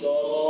So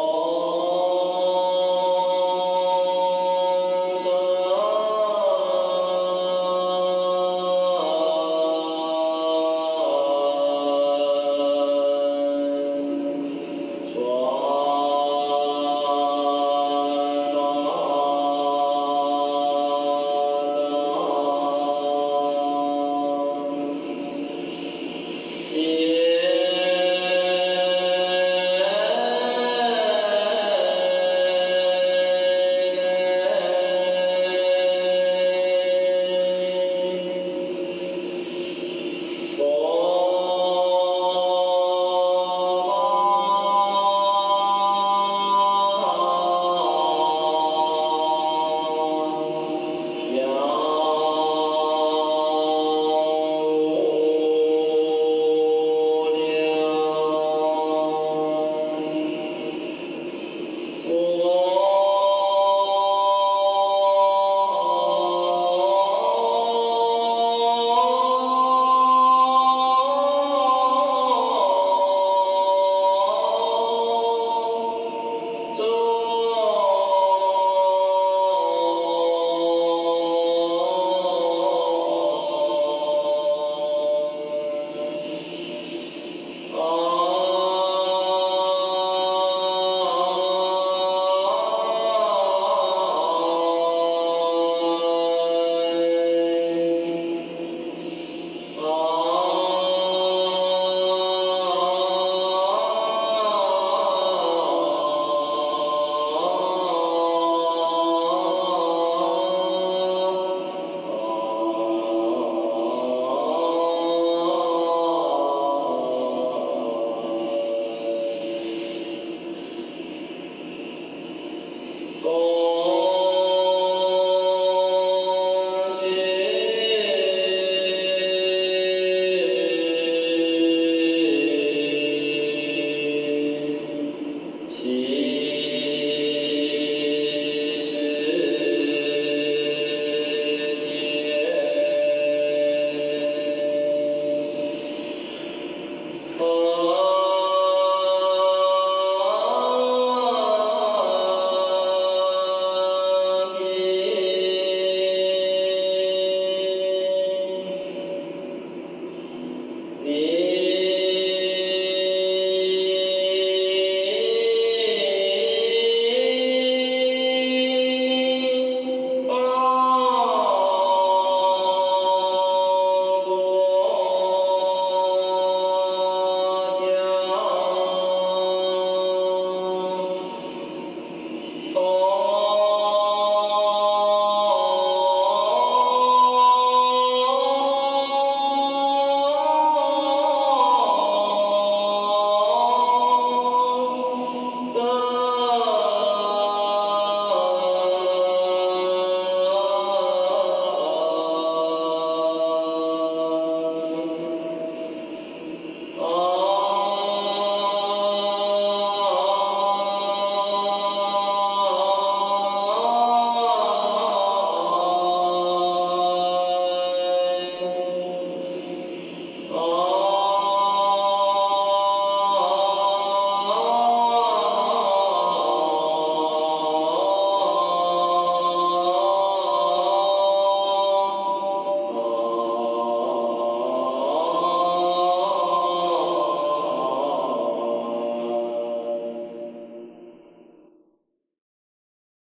all.